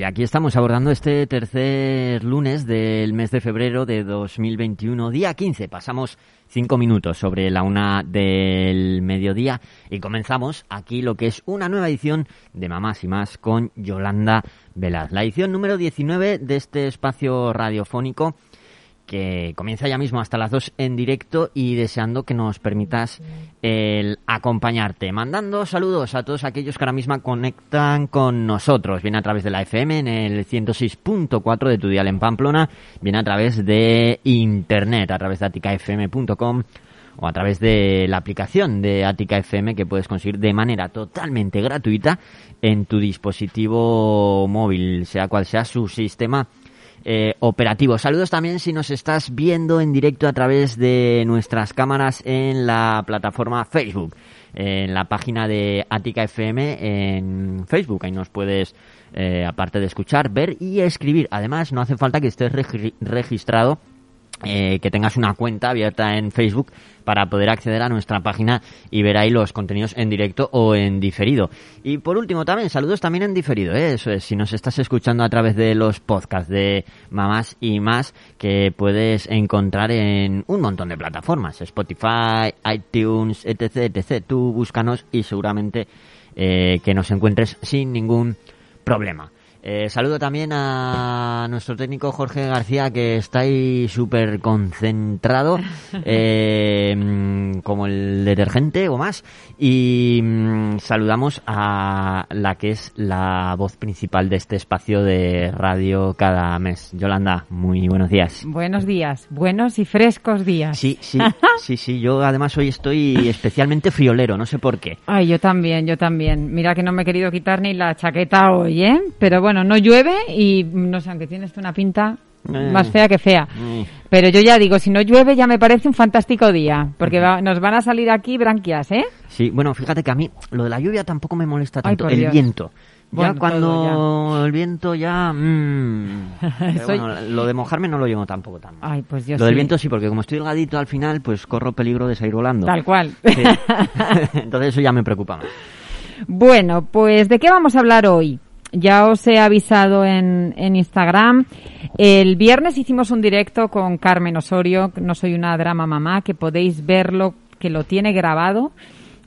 Y aquí estamos abordando este tercer lunes del mes de febrero de 2021, día 15. Pasamos cinco minutos sobre la una del mediodía y comenzamos aquí lo que es una nueva edición de Mamás y Más con Yolanda Velaz. La edición número 19 de este espacio radiofónico que comienza ya mismo hasta las 2 en directo y deseando que nos permitas el acompañarte. Mandando saludos a todos aquellos que ahora mismo conectan con nosotros. Viene a través de la FM en el 106.4 de tu dial en Pamplona. Viene a través de internet, a través de aticafm.com o a través de la aplicación de Atica FM que puedes conseguir de manera totalmente gratuita en tu dispositivo móvil, sea cual sea su sistema eh, operativo. Saludos también si nos estás viendo en directo a través de nuestras cámaras en la plataforma Facebook, en la página de Ática FM en Facebook. Ahí nos puedes, eh, aparte de escuchar, ver y escribir. Además, no hace falta que estés regi registrado eh, que tengas una cuenta abierta en Facebook para poder acceder a nuestra página y ver ahí los contenidos en directo o en diferido. Y por último también, saludos también en diferido, ¿eh? eso es, si nos estás escuchando a través de los podcasts de Mamás y más que puedes encontrar en un montón de plataformas, Spotify, iTunes, etc, etc. Tú búscanos y seguramente eh, que nos encuentres sin ningún problema. Eh, saludo también a nuestro técnico Jorge García, que está ahí súper concentrado, eh, como el detergente o más. Y mm, saludamos a la que es la voz principal de este espacio de radio cada mes. Yolanda, muy buenos días. Buenos días, buenos y frescos días. Sí, sí, sí, sí. Yo además hoy estoy especialmente friolero, no sé por qué. Ay, yo también, yo también. Mira que no me he querido quitar ni la chaqueta hoy, ¿eh? Pero bueno, no llueve y no sé, aunque tienes una pinta Eh. más fea que fea. Mm. Pero yo ya digo, si no llueve ya me parece un fantástico día, porque va- nos van a salir aquí branquias, ¿eh? Sí, bueno, fíjate que a mí lo de la lluvia tampoco me molesta tanto. el Dios. viento. Bueno, ya cuando el viento ya... pero Soy- bueno, lo de mojarme no lo llevo tampoco tan mal. Ay, pues yo Lo del viento sí, porque como estoy delgadito al final, pues corro peligro de salir volando. Tal cual. Sí. Entonces eso ya me preocupa más. Bueno, pues ¿de qué vamos a hablar hoy? Ya os he avisado en, en Instagram. El viernes hicimos un directo con Carmen Osorio, No Soy una Drama Mamá, que podéis verlo, que lo tiene grabado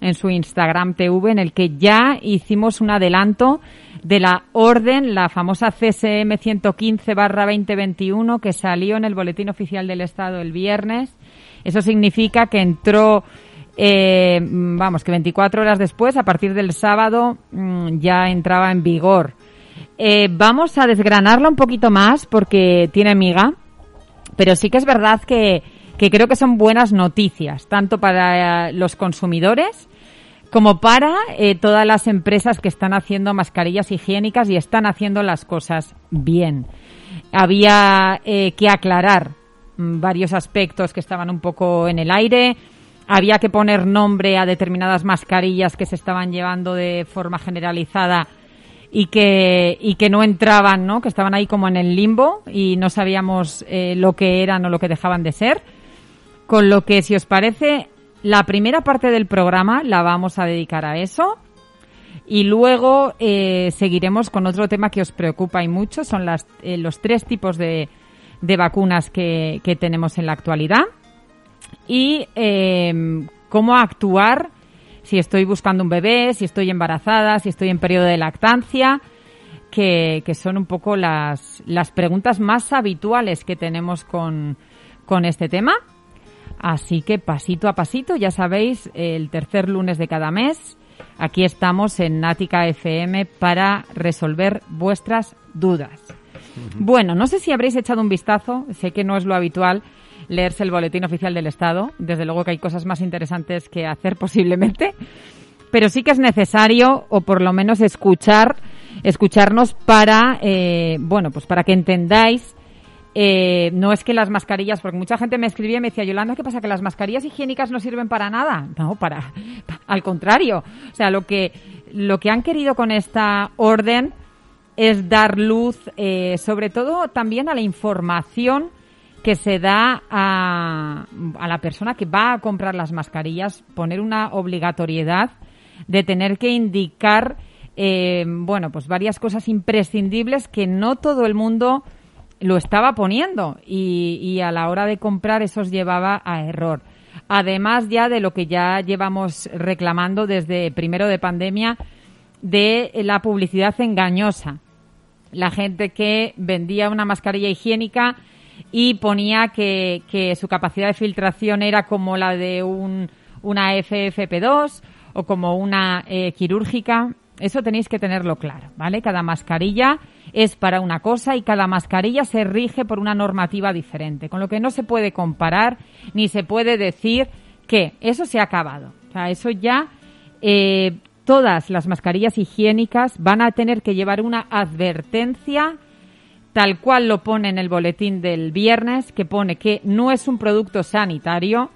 en su Instagram TV, en el que ya hicimos un adelanto de la orden, la famosa CSM 115 barra 2021, que salió en el Boletín Oficial del Estado el viernes. Eso significa que entró eh, mm, vamos, que 24 horas después, a partir del sábado, mm, ya entraba en vigor. Eh, vamos a desgranarla un poquito más porque tiene miga, pero sí que es verdad que, que creo que son buenas noticias, tanto para eh, los consumidores como para todas las empresas que están haciendo mascarillas higiénicas y están haciendo las cosas bien. Había que aclarar mm, varios aspectos que estaban un poco en el aire. Había que poner nombre a determinadas mascarillas que se estaban llevando de forma generalizada y que, y que no entraban, ¿no? Que estaban ahí como en el limbo y no sabíamos eh, lo que eran o lo que dejaban de ser. Con lo que, si os parece, la primera parte del programa la vamos a dedicar a eso. Y luego eh, seguiremos con otro tema que os preocupa y mucho, son las, eh, los tres tipos de, de vacunas que, que tenemos en la actualidad y eh, cómo actuar si estoy buscando un bebé, si estoy embarazada, si estoy en periodo de lactancia, que, que son un poco las, las preguntas más habituales que tenemos con, con este tema. Así que pasito a pasito, ya sabéis, el tercer lunes de cada mes, aquí estamos en Nática FM para resolver vuestras dudas. Bueno, no sé si habréis echado un vistazo, sé que no es lo habitual leerse el boletín oficial del Estado, desde luego que hay cosas más interesantes que hacer posiblemente, pero sí que es necesario, o por lo menos escuchar escucharnos para, eh, bueno, pues para que entendáis eh, no es que las mascarillas, porque mucha gente me escribía y me decía, Yolanda, ¿qué pasa? ¿Que las mascarillas higiénicas no sirven para nada? No, para, al contrario. O sea, lo que, lo que han querido con esta orden es dar luz, eh, sobre todo también a la información que se da a, a la persona que va a comprar las mascarillas, poner una obligatoriedad de tener que indicar, eh, bueno, pues varias cosas imprescindibles que no todo el mundo lo estaba poniendo y, y a la hora de comprar eso os llevaba a error. Además ya de lo que ya llevamos reclamando desde primero de pandemia de la publicidad engañosa. La gente que vendía una mascarilla higiénica y ponía que, que su capacidad de filtración era como la de un, una FFP2 o como una eh, quirúrgica. Eso tenéis que tenerlo claro, ¿vale? Cada mascarilla es para una cosa y cada mascarilla se rige por una normativa diferente, con lo que no se puede comparar ni se puede decir que eso se ha acabado. O sea, eso ya eh, todas las mascarillas higiénicas van a tener que llevar una advertencia tal cual lo pone en el boletín del viernes, que pone que no es un producto sanitario,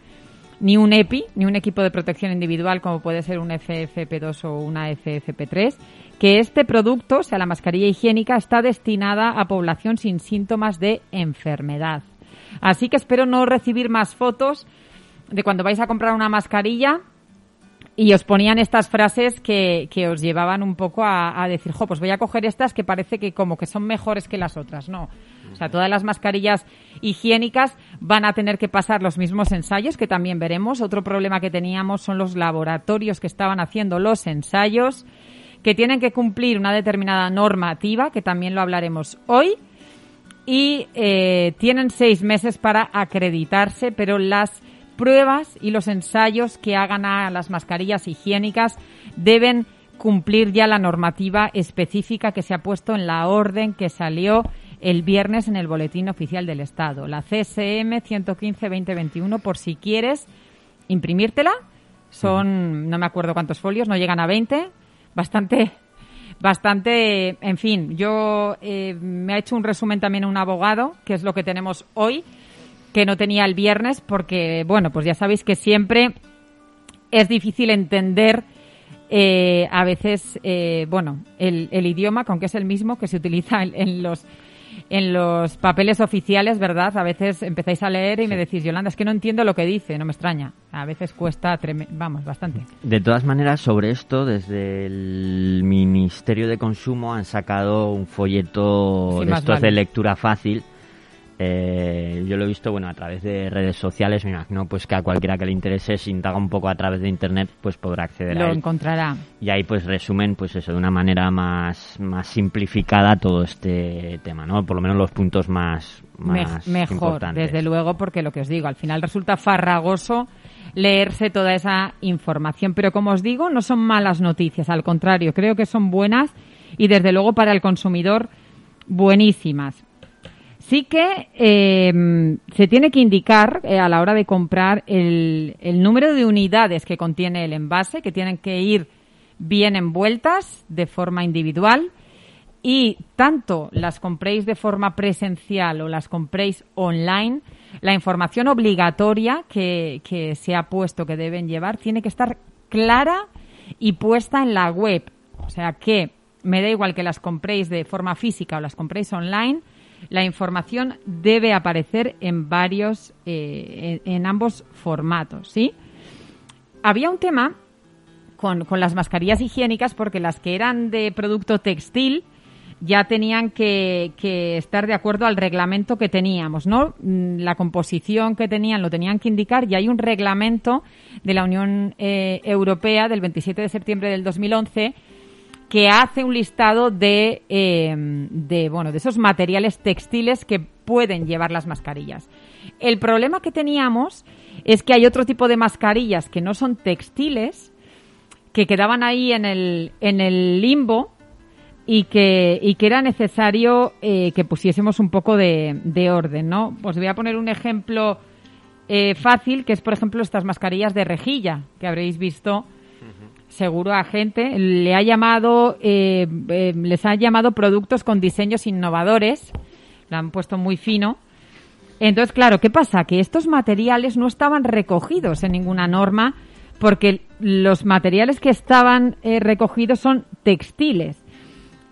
ni un EPI, ni un equipo de protección individual como puede ser un FFP2 o una FFP3, que este producto, o sea, la mascarilla higiénica, está destinada a población sin síntomas de enfermedad. Así que espero no recibir más fotos de cuando vais a comprar una mascarilla y os ponían estas frases que, que os llevaban un poco a, a, decir, jo, pues voy a coger estas que parece que como que son mejores que las otras. No. O sea, todas las mascarillas higiénicas van a tener que pasar los mismos ensayos, que también veremos. Otro problema que teníamos son los laboratorios que estaban haciendo los ensayos, que tienen que cumplir una determinada normativa, que también lo hablaremos hoy. Y eh, tienen seis meses para acreditarse, pero las pruebas y los ensayos que hagan a las mascarillas higiénicas deben cumplir ya la normativa específica que se ha puesto en la orden que salió el viernes en el Boletín Oficial del Estado, la CSM 115-2021, por si quieres imprimírtela. Son, no me acuerdo cuántos folios, no llegan a 20. Bastante, bastante, en fin, yo eh, me ha hecho un resumen también un abogado, que es lo que tenemos hoy que no tenía el viernes porque, bueno, pues ya sabéis que siempre es difícil entender eh, a veces, eh, bueno, el, el, idioma, aunque es el mismo que se utiliza en, en, los en los papeles oficiales, ¿verdad? A veces empezáis a leer y sí. me decís, Yolanda, es que no entiendo lo que dice, no me extraña. A veces cuesta, vamos, bastante. De todas maneras, sobre esto, desde el Ministerio de Consumo han sacado un folleto sí, de estos vale. de lectura fácil eh, yo lo he visto bueno a través de redes sociales me imagino pues que a cualquiera que le interese si indaga un poco a través de internet pues podrá acceder lo a él. encontrará. Y ahí pues resumen pues eso de una manera más más simplificada todo este tema no por lo menos los puntos más, más Me mejor importantes. desde luego porque lo que os digo al final resulta farragoso leerse toda esa información pero como os digo no son malas noticias al contrario creo que son buenas y desde luego para el consumidor buenísimas Sí que eh, se tiene que indicar eh, a la hora de comprar el, el, número de unidades que contiene el envase, que tienen que ir bien envueltas de forma individual y tanto las compréis de forma presencial o las compréis online, la información obligatoria que, que se ha puesto que deben llevar tiene que estar clara y puesta en la web. O sea que me da igual que las compréis de forma física o las compréis online, la información debe aparecer en varios, eh, en, ambos formatos, ¿sí? Había un tema con, con, las mascarillas higiénicas porque las que eran de producto textil ya tenían que, que, estar de acuerdo al reglamento que teníamos, ¿no? Mm, la composición que tenían lo tenían que indicar y hay un reglamento de la Unión eh, Europea del 27 de septiembre del 2011 que hace un listado de, eh, de, bueno, de esos materiales textiles que pueden llevar las mascarillas. El problema que teníamos es que hay otro tipo de mascarillas que no son textiles, que quedaban ahí en el, en el limbo y que, y que era necesario eh, que pusiésemos un poco de, de, orden, ¿no? Os voy a poner un ejemplo eh, fácil, que es, por ejemplo, estas mascarillas de rejilla, que habréis visto seguro a gente, le ha llamado, eh, eh, les ha llamado productos con diseños innovadores, lo han puesto muy fino. Entonces, claro, ¿qué pasa? Que estos materiales no estaban recogidos en ninguna norma porque los materiales que estaban eh, recogidos son textiles.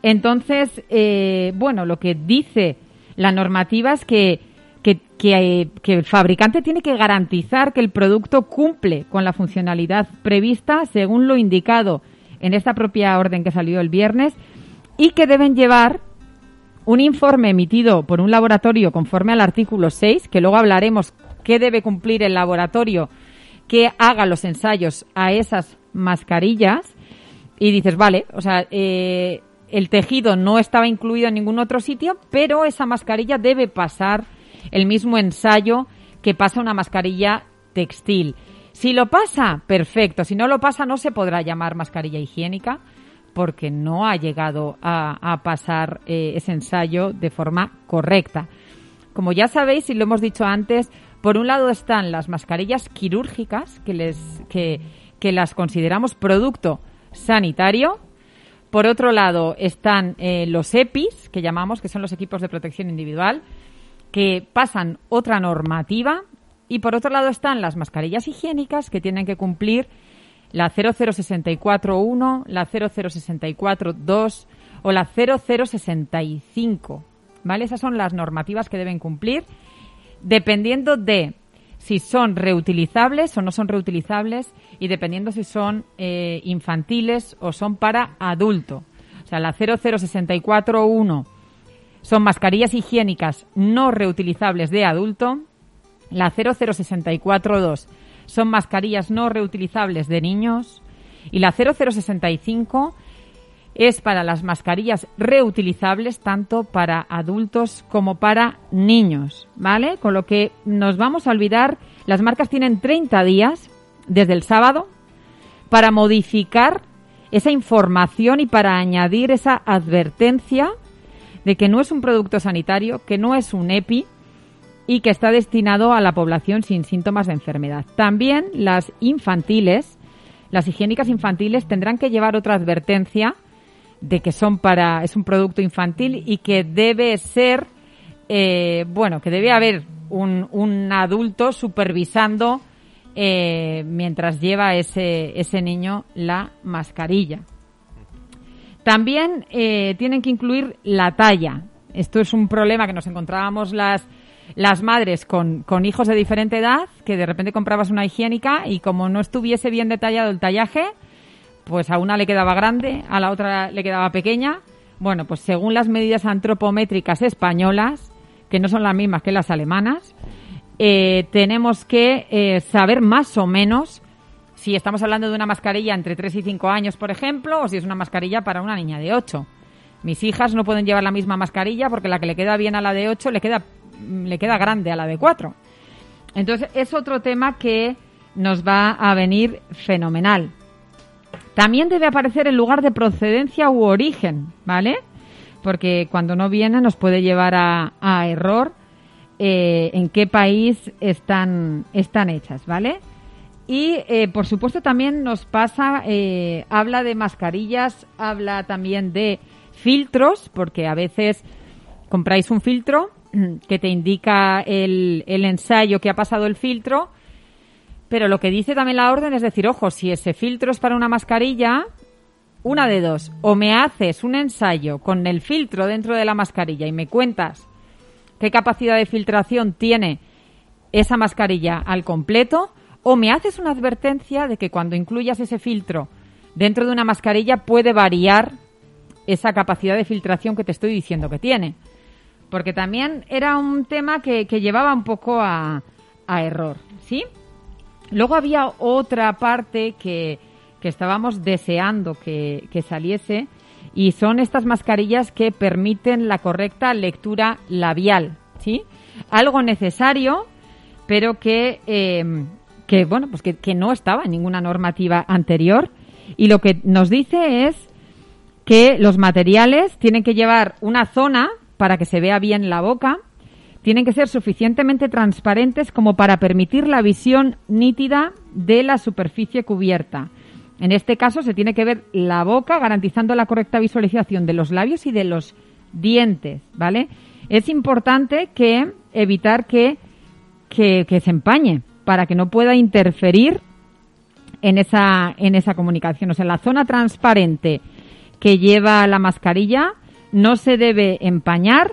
Entonces, eh, bueno, lo que dice la normativa es que, que, que, que, el fabricante tiene que garantizar que el producto cumple con la funcionalidad prevista según lo indicado en esta propia orden que salió el viernes y que deben llevar un informe emitido por un laboratorio conforme al artículo 6, que luego hablaremos qué debe cumplir el laboratorio que haga los ensayos a esas mascarillas y dices, vale, o sea, eh, el tejido no estaba incluido en ningún otro sitio, pero esa mascarilla debe pasar el mismo ensayo que pasa una mascarilla textil. Si lo pasa, perfecto. Si no lo pasa, no se podrá llamar mascarilla higiénica porque no ha llegado a, pasar eh, ese ensayo de forma correcta. Como ya sabéis y lo hemos dicho antes, por un lado están las mascarillas quirúrgicas, que, les, que, que las consideramos producto sanitario. Por otro lado están eh, los EPIs, que llamamos, que son los equipos de protección individual, que pasan otra normativa. Y por otro lado están las mascarillas higiénicas, que tienen que cumplir la 00641, la 00642 o la 0065. ¿Vale? Esas son las normativas que deben cumplir dependiendo de si son reutilizables o no son reutilizables y dependiendo si son eh, infantiles o son para adulto. O sea, la 00641 son mascarillas higiénicas no reutilizables de adulto. La 00642 son mascarillas no reutilizables de niños. Y la 0065 es para las mascarillas reutilizables tanto para adultos como para niños, ¿vale? Con lo que nos vamos a olvidar, las marcas tienen 30 días desde el sábado para modificar esa información y para añadir esa advertencia de que no es un producto sanitario, que no es un EPI y que está destinado a la población sin síntomas de enfermedad. También las infantiles, las higiénicas infantiles tendrán que llevar otra advertencia de que son para es un producto infantil y que debe ser eh, bueno que debe haber un, adulto supervisando eh, mientras lleva ese, ese niño la mascarilla. También eh, tienen que incluir la talla. Esto es un problema que nos encontrábamos las, las madres con, con hijos de diferente edad, que de repente comprabas una higiénica y como no estuviese bien detallado el tallaje, pues a una le quedaba grande, a la otra le quedaba pequeña. Bueno, pues según las medidas antropométricas españolas, que no son las mismas que las alemanas, eh, tenemos que eh, saber más o menos si estamos hablando de una mascarilla entre 3 y 5 años, por ejemplo, o si es una mascarilla para una niña de 8. Mis hijas no pueden llevar la misma mascarilla porque la que le queda bien a la de 8 le queda, le queda grande a la de 4. Entonces es otro tema que nos va a venir fenomenal. También debe aparecer el lugar de procedencia u origen, ¿vale? Porque cuando no viene nos puede llevar a, error eh, en qué país están, están hechas, ¿vale? Y eh, por supuesto también nos pasa, eh, habla de mascarillas, habla también de filtros, porque a veces compráis un filtro que te indica el, el ensayo que ha pasado el filtro pero lo que dice también la orden es decir, ojo, si ese filtro es para una mascarilla, una de dos, o me haces un ensayo con el filtro dentro de la mascarilla y me cuentas qué capacidad de filtración tiene esa mascarilla al completo, o me haces una advertencia de que cuando incluyas ese filtro dentro de una mascarilla puede variar esa capacidad de filtración que te estoy diciendo que tiene. Porque también era un tema que, que llevaba un poco a, a error, ¿sí? Luego había otra parte que, que estábamos deseando que, que, saliese y son estas mascarillas que permiten la correcta lectura labial, ¿sí? Algo necesario, pero que, eh, que bueno, pues que, que no estaba en ninguna normativa anterior y lo que nos dice es que los materiales tienen que llevar una zona para que se vea bien la boca, tienen que ser suficientemente transparentes como para permitir la visión nítida de la superficie cubierta. En este caso se tiene que ver la boca garantizando la correcta visualización de los labios y de los dientes, ¿vale? Es importante que evitar que, que, que se empañe para que no pueda interferir en esa, en esa comunicación. O sea, la zona transparente que lleva la mascarilla no se debe empañar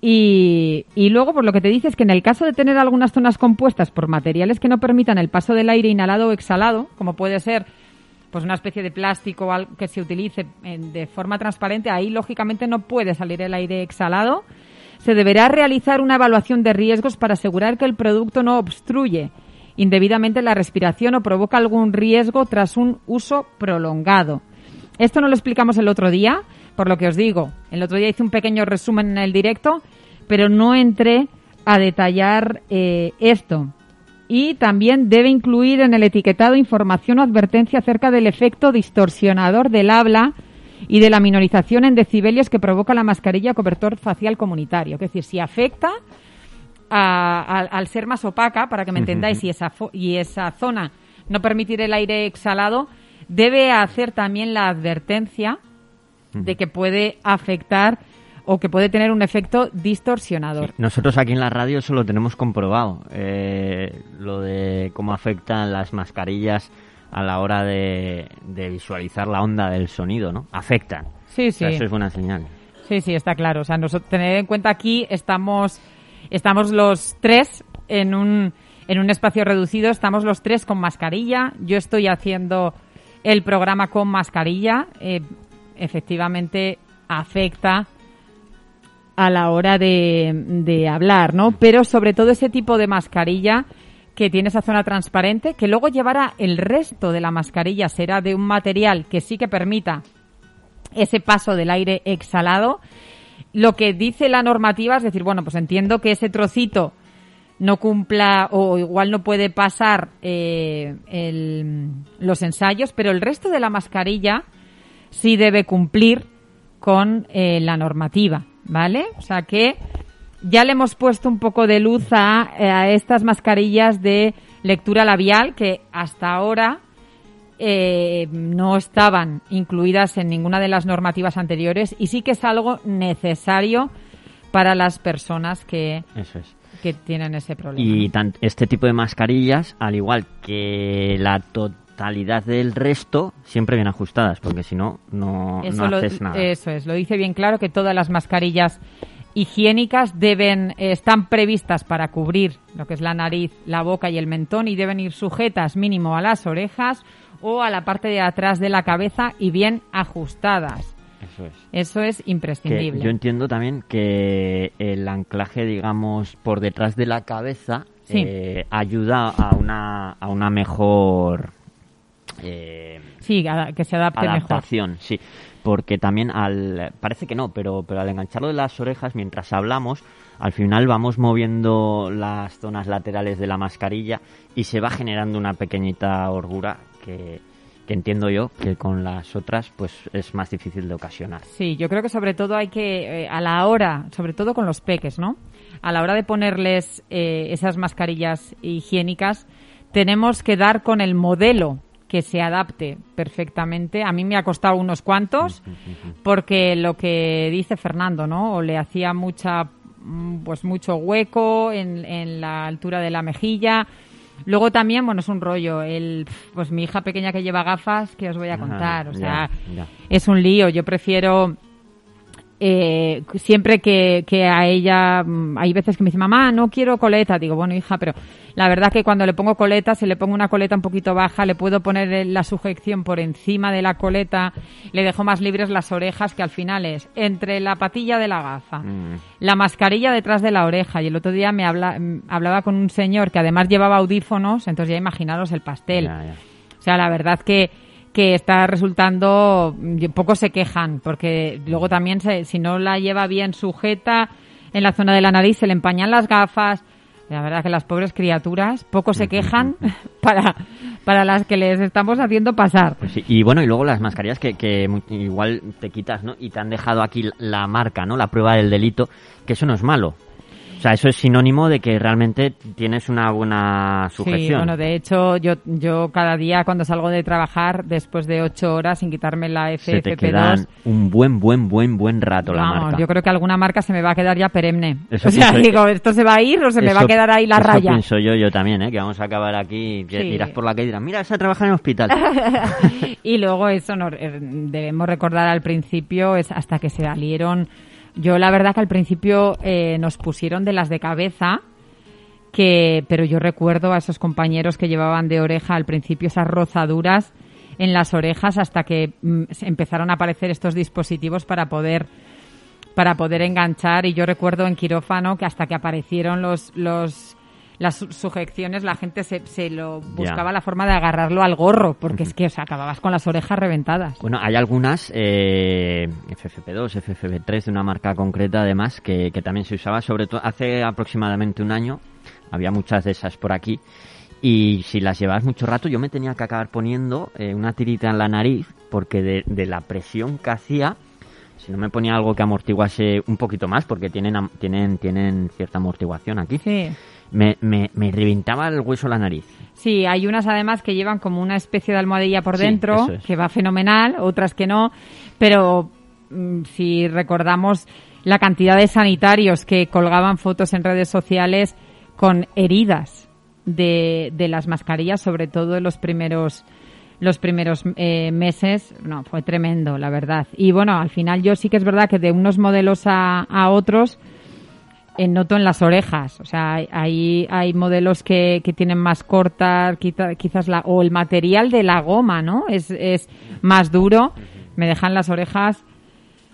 y, y luego, por lo que te dice es que en el caso de tener algunas zonas compuestas por materiales que no permitan el paso del aire inhalado o exhalado, como puede ser pues una especie de plástico o algo que se utilice en- de forma transparente, ahí lógicamente no puede salir el aire exhalado. Se deberá realizar una evaluación de riesgos para asegurar que el producto no obstruye indebidamente la respiración o provoca algún riesgo tras un uso prolongado. Esto no lo explicamos el otro día, por lo que os digo. El otro día hice un pequeño resumen en el directo, pero no entré a detallar eh, esto. Y también debe incluir en el etiquetado información o advertencia acerca del efecto distorsionador del habla y de la minorización en decibelios que provoca la mascarilla cobertor facial comunitario. Es decir, si afecta a- a- al ser más opaca, para que me entendáis, y esa, fo- y esa zona no permitir el aire exhalado, debe hacer también la advertencia de que puede afectar o que puede tener un efecto distorsionador. Nosotros aquí en la radio eso lo tenemos comprobado, eh, lo de cómo afectan las mascarillas a la hora de, de visualizar la onda del sonido, ¿no? Afectan. Sí, O sea, sí. eso es buena señal. Sí, sí, está claro. O sea, nosotros, tener en cuenta aquí estamos, estamos los tres en un, en un espacio reducido, estamos los tres con mascarilla. Yo estoy haciendo el programa con mascarilla. Eh, efectivamente afecta a la hora de, de hablar, ¿no? Pero sobre todo ese tipo de mascarilla que tiene esa zona transparente, que luego llevará el resto de la mascarilla será de un material que sí que permita ese paso del aire exhalado. Lo que dice la normativa es decir, bueno, pues entiendo que ese trocito no cumpla o igual no puede pasar eh, el- los ensayos, pero el resto de la mascarilla sí debe cumplir con eh, la normativa, ¿vale? O sea que ya le hemos puesto un poco de luz a, eh, a estas mascarillas de lectura labial que hasta ahora eh, no estaban incluidas en ninguna de las normativas anteriores y sí que es algo necesario para las personas que, Eso es. que tienen ese problema. Y tan- este tipo de mascarillas, al igual que la totalidad del resto, siempre bien ajustadas, porque si no, no, no lo, haces nada. eso es, lo dice bien claro que todas las mascarillas higiénicas deben eh, están previstas para cubrir lo que es la nariz, la boca y el mentón y deben ir sujetas mínimo a las orejas o a la parte de atrás de la cabeza y bien ajustadas. Eso es. Eso es Que imprescindible. yo entiendo también que el anclaje, digamos, por detrás de la cabeza Sí. eh, ayuda a una, a una mejor eh, Sí, que se adapte mejor. adaptación, sí. Porque también al parece que no, pero pero al engancharlo de las orejas mientras hablamos, al final vamos moviendo las zonas laterales de la mascarilla y se va generando una pequeñita holgura que, que entiendo yo que con las otras pues es más difícil de ocasionar. Sí, yo creo que sobre todo hay que, eh, a la hora, sobre todo con los peques, ¿no? A la hora de ponerles eh, esas mascarillas higiénicas, tenemos que dar con el modelo que se adapte perfectamente. A mí me ha costado unos cuantos, porque lo que dice Fernando, ¿no? O le hacía mucha, mm, pues mucho hueco en, en la altura de la mejilla. Luego también, bueno, es un rollo. El, pues mi hija pequeña que lleva gafas, que os voy a Ah, contar. O ya, sea, ya. es un lío. Yo prefiero eh, siempre que, que a ella mm, hay veces que me dice mamá no quiero coleta digo bueno hija pero la verdad que cuando le pongo coleta si le pongo una coleta un poquito baja le puedo poner el- la sujeción por encima de la coleta le dejo más libres las orejas que al final es entre la patilla de la gafa Mm. la mascarilla detrás de la oreja y el otro día me habla- mm, hablaba con un señor que además llevaba audífonos entonces ya imaginaros el pastel Ya, ya. o sea, la verdad que, que está resultando, pocos se quejan, porque luego también se- si no la lleva bien sujeta en la zona de la nariz, se le empañan las gafas. La verdad que las pobres criaturas poco se quejan para, para las que les estamos haciendo pasar. Pues sí, Y bueno, y luego las mascarillas que, que igual te quitas, ¿no? Y te han dejado aquí la marca, ¿no? La prueba del delito, que eso no es malo. Sea, eso es sinónimo de que realmente tienes una buena Sí, sujeción. bueno, de hecho, yo, yo cada día cuando salgo de trabajar, después de ocho horas sin quitarme la Se te FFP2, quedan un buen, buen, buen, buen rato la vamos, marca. yo creo que alguna marca se me va a quedar ya perenne. Eso o sea, pienso- digo, ¿esto se va a ir o se me va a Eso- quedar ahí la eso raya? pienso yo, yo también, ¿eh? Que vamos a acabar aquí, que Sí. irás por la calle y dirás, mira, esa trabaja en el hospital. y luego eso nos, eh, debemos recordar al principio, es hasta que se salieron. Yo la verdad que al principio eh, nos pusieron de las de cabeza, que, pero yo recuerdo a esos compañeros que llevaban de oreja al principio esas rozaduras en las orejas hasta que mm, empezaron a aparecer estos dispositivos para poder para poder enganchar. Y yo recuerdo en quirófano que hasta que aparecieron los los las su- sujeciones la gente se, se lo buscaba la forma de agarrarlo al gorro porque es que o sea, acababas con las orejas reventadas. Bueno, hay algunas, eh, FFP2, FFP3, de una marca concreta además, que, que también se usaba, sobre todo hace aproximadamente un año, había muchas de esas por aquí, y si las llevabas mucho rato, yo me tenía que acabar poniendo eh, una tirita en la nariz, porque de, de la presión que hacía, si no me ponía algo que amortiguase un poquito más, porque tienen, tienen, tienen cierta amortiguación aquí, Sí. Me, me, me reventaba el hueso la nariz. Sí, hay unas además que llevan como una especie de almohadilla por dentro, es. que va fenomenal, otras que no, pero mm, si recordamos la cantidad de sanitarios que colgaban fotos en redes sociales con heridas de, de las mascarillas, sobre todo en los primeros los primeros eh, meses, no, fue tremendo, la verdad. Y bueno, al final yo sí que es verdad que de unos modelos a, a otros, noto en las orejas. O sea, hay- hay, modelos que, que tienen más cortas, quizá- quizás la, o el material de la goma, ¿no? Es, es más duro. Me dejan las orejas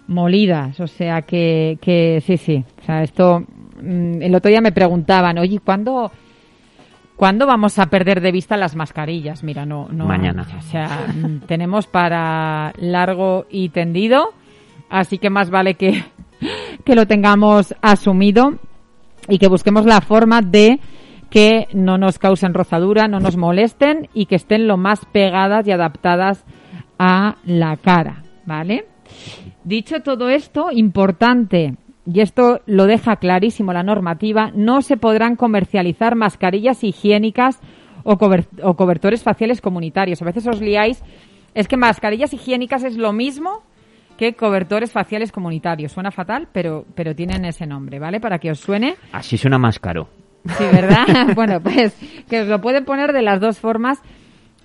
molidas. O sea, que, que sí, sí. O sea, esto, mm, el otro día me preguntaban, oye, ¿cuándo, ¿cuándo vamos a perder de vista las mascarillas? Mira, no, no. Mañana. O sea, mm, tenemos para largo y tendido. Así que más vale que, que lo tengamos asumido y que busquemos la forma de que no nos causen rozadura, no nos molesten y que estén lo más pegadas y adaptadas a la cara, ¿vale? Dicho todo esto, importante, y esto lo deja clarísimo la normativa, no se podrán comercializar mascarillas higiénicas o, o cobertores faciales comunitarios. A veces os liáis, es que mascarillas higiénicas es lo mismo que cobertores faciales comunitarios. Suena fatal, pero, pero tienen ese nombre, ¿vale? Para que os suene. Así suena más caro. Sí, ¿verdad? bueno, pues que os lo pueden poner de las dos formas.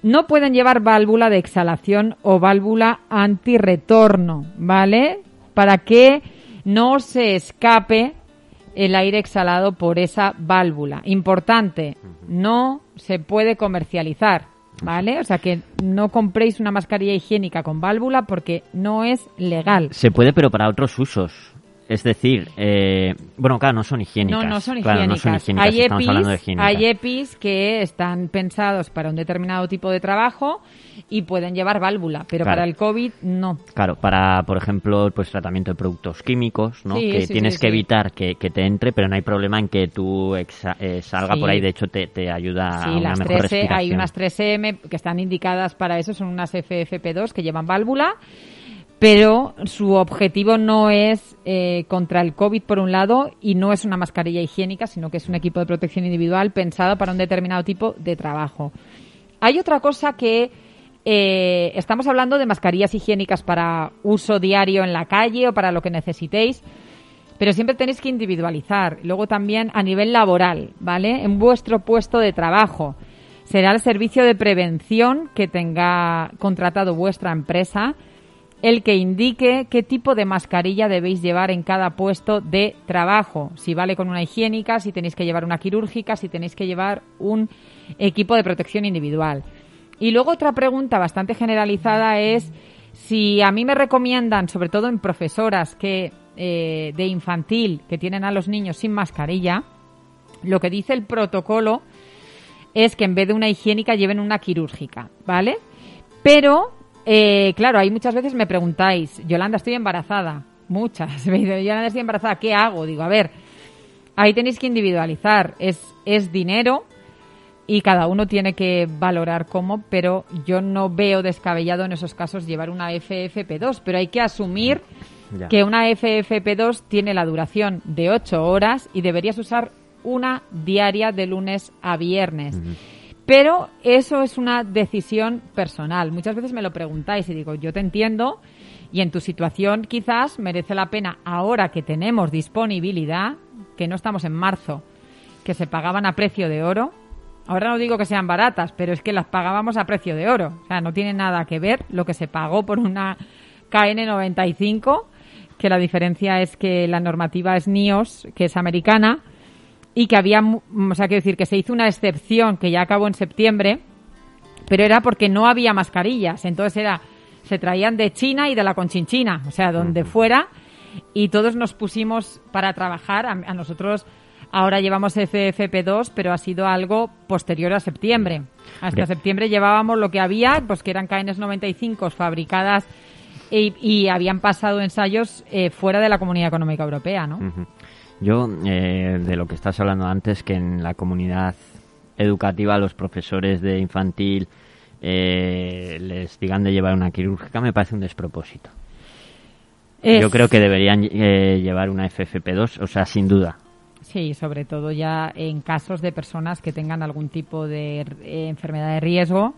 No pueden llevar válvula de exhalación o válvula antirretorno, ¿vale? Para que no se escape el aire exhalado por esa válvula. Importante, no se puede comercializar, ¿vale? O sea que no compréis una mascarilla higiénica con válvula porque no es legal. Se puede, pero para otros usos. Es decir, eh, bueno, claro, no son higiénicas. No, no son Claro, higiénicas. no son higiénicas, Hay, estamos hablando de EPIs, hay EPIs que están pensados para un determinado tipo de trabajo y pueden llevar válvula, pero Claro. para el COVID no. Claro, para, por ejemplo, pues tratamiento de productos químicos, ¿no? Sí, que sí, tienes sí, que evitar que, que te entre, pero no hay problema en que tú exa- eh, salga por ahí. De hecho, te, te ayuda a Sí, una las mejor 3, hay unas 3M que están indicadas para eso, son unas FFP2 que llevan válvula, pero su objetivo no es eh, contra el COVID por un lado y no es una mascarilla higiénica, sino que es un equipo de protección individual pensado para un determinado tipo de trabajo. Hay otra cosa que eh, estamos hablando de mascarillas higiénicas para uso diario en la calle o para lo que necesitéis, pero siempre tenéis que individualizar. Luego también a nivel laboral, ¿vale? En vuestro puesto de trabajo. Será el servicio de prevención que tenga contratado vuestra empresa el que indique qué tipo de mascarilla debéis llevar en cada puesto de trabajo. Si vale con una higiénica, si tenéis que llevar una quirúrgica, si tenéis que llevar un equipo de protección individual. Y luego otra pregunta bastante generalizada es si a mí me recomiendan, sobre todo en profesoras que eh, de infantil que tienen a los niños sin mascarilla, lo que dice el protocolo es que en vez de una higiénica lleven una quirúrgica, ¿vale? Pero, eh, claro, hay muchas veces me preguntáis, Yolanda, estoy embarazada. Muchas. Me dicen, Yolanda, estoy embarazada, ¿qué hago? Digo, a ver, ahí tenéis que individualizar. Es, es dinero y cada uno tiene que valorar cómo, pero yo no veo descabellado en esos casos llevar una FFP2, pero hay que asumir Ya. que una FFP2 tiene la duración de 8 horas y deberías usar una diaria de lunes a viernes. Pero eso es una decisión personal. Muchas veces me lo preguntáis y digo, yo te entiendo y en tu situación quizás merece la pena ahora que tenemos disponibilidad, que no estamos en marzo, que se pagaban a precio de oro. Ahora no digo que sean baratas, pero es que las pagábamos a precio de oro. O sea, no tiene nada que ver lo que se pagó por una KN95, que la diferencia es que la normativa es NIOS, que es americana, y que había, o sea, quiero decir que se hizo una excepción que ya acabó en septiembre, pero era porque no había mascarillas. Entonces era, se traían de China y de la Conchinchina, o sea, donde fuera, y todos nos pusimos para trabajar. A, a nosotros ahora llevamos FFP2, pero ha sido algo posterior a septiembre. Hasta septiembre llevábamos lo que había, pues que eran KNs95 fabricadas y, y habían pasado ensayos eh, fuera de la Comunidad Económica Europea, ¿no? Ujú. Yo, eh, de lo que estás hablando antes, que en la comunidad educativa los profesores de infantil eh, les digan de llevar una quirúrgica, me parece un despropósito. Es- Yo creo que deberían eh, llevar una FFP2, o sea, sin duda. Sí, sobre todo ya en casos de personas que tengan algún tipo de eh, enfermedad de riesgo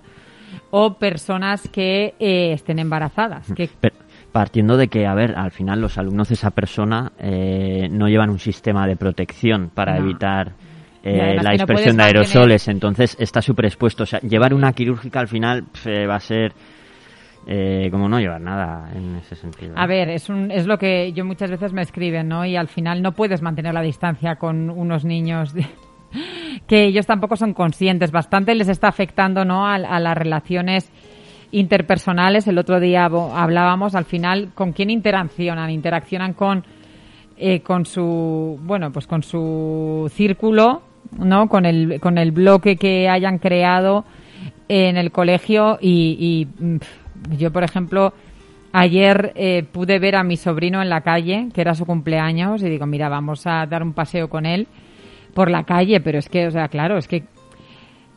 o personas que eh, estén embarazadas. Que, Pero partiendo de que, a ver, al final los alumnos de esa persona eh, no llevan un sistema de protección para No. evitar eh, la no dispersión de mantener- aerosoles, entonces está súper expuesto. O sea, llevar una quirúrgica al final eh, va a ser eh, como no llevar nada en ese sentido. a ver, es, un, es lo que yo muchas veces me escriben, ¿no? Y al final no puedes mantener la distancia con unos niños de- que ellos tampoco son conscientes. Bastante les está afectando, ¿no? A, a las relaciones interpersonales. El otro día hablábamos, al final, ¿con quién interaccionan? Interaccionan con eh, con su bueno pues con su círculo no con el con el bloque que hayan creado en el colegio y, y, mm, yo por ejemplo ayer eh, pude ver a mi sobrino en la calle que era su cumpleaños y digo mira vamos a dar un paseo con él por la calle pero es que o sea claro es que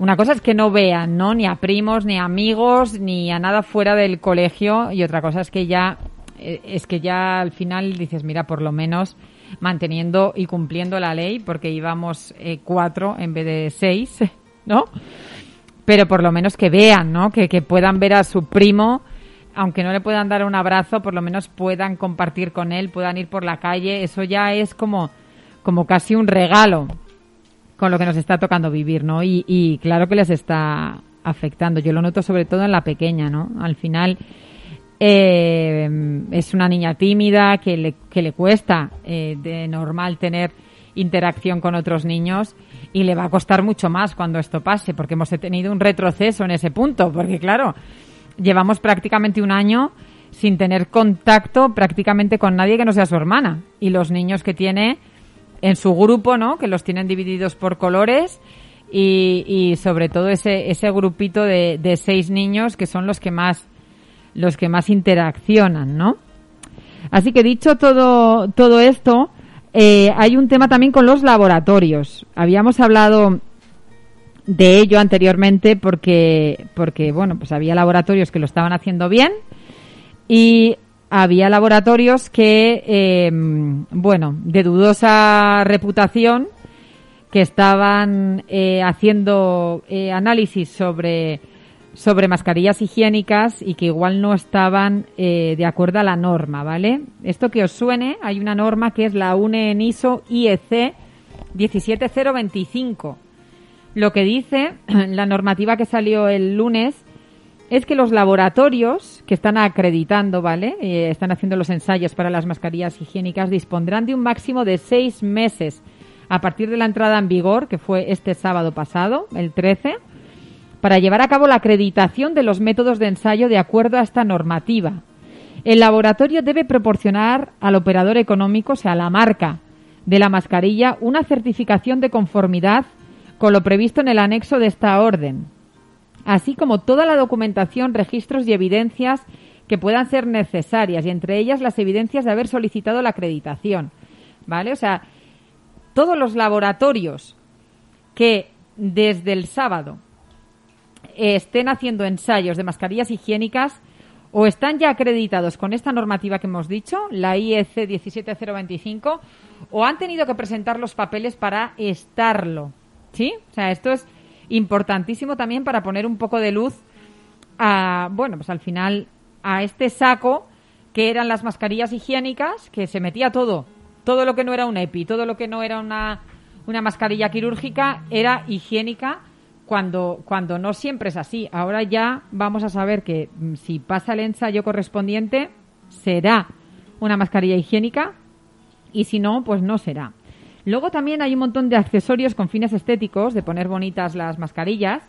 una cosa es que no vean, ¿no? Ni a primos, ni a amigos, ni a nada fuera del colegio. Y otra cosa es que ya, eh, es que ya al final dices, mira, por lo menos manteniendo y cumpliendo la ley, porque íbamos eh, cuatro en vez de seis, ¿no? Pero por lo menos que vean, ¿no? Que, que puedan ver a su primo, aunque no le puedan dar un abrazo, por lo menos puedan compartir con él, puedan ir por la calle. Eso ya es como, como casi un regalo con lo que nos está tocando vivir, ¿no? Y, y claro que les está afectando. Yo lo noto sobre todo en la pequeña, ¿no? Al final eh, es una niña tímida que le, que le cuesta eh, de normal tener interacción con otros niños y le va a costar mucho más cuando esto pase, porque hemos tenido un retroceso en ese punto, porque claro, llevamos prácticamente un año sin tener contacto prácticamente con nadie que no sea su hermana y los niños que tiene en su grupo, ¿no? Que los tienen divididos por colores y, y sobre todo ese, ese grupito de, de seis niños que son los que más los que más interaccionan, ¿no? Así que dicho todo todo esto, eh, hay un tema también con los laboratorios. Habíamos hablado de ello anteriormente porque porque bueno pues había laboratorios que lo estaban haciendo bien y había laboratorios que, eh, bueno, de dudosa reputación, que estaban eh, haciendo eh, análisis sobre, sobre mascarillas higiénicas y que igual no estaban eh, de acuerdo a la norma, ¿vale? Esto que os suene, hay una norma que es la UNE ISO IEC 17025. Lo que dice la normativa que salió el lunes es que los laboratorios que están acreditando, ¿vale? Eh, están haciendo los ensayos para las mascarillas higiénicas, dispondrán de un máximo de seis meses a partir de la entrada en vigor, que fue este sábado pasado, el 13, para llevar a cabo la acreditación de los métodos de ensayo de acuerdo a esta normativa. El laboratorio debe proporcionar al operador económico, o sea, a la marca de la mascarilla, una certificación de conformidad con lo previsto en el anexo de esta orden así como toda la documentación, registros y evidencias que puedan ser necesarias, y entre ellas las evidencias de haber solicitado la acreditación. ¿Vale? O sea, todos los laboratorios que desde el sábado estén haciendo ensayos de mascarillas higiénicas, o están ya acreditados con esta normativa que hemos dicho, la IEC 17025, o han tenido que presentar los papeles para estarlo. ¿Sí? O sea, esto es importantísimo también para poner un poco de luz a, bueno, pues al final a este saco que eran las mascarillas higiénicas, que se metía todo, todo lo que no era un EPI, todo lo que no era una, una mascarilla quirúrgica era higiénica cuando, cuando no siempre es así. Ahora ya vamos a saber que mm, si pasa el ensayo correspondiente, será una mascarilla higiénica y si no, pues no será. Luego también hay un montón de accesorios con fines estéticos, de poner bonitas las mascarillas.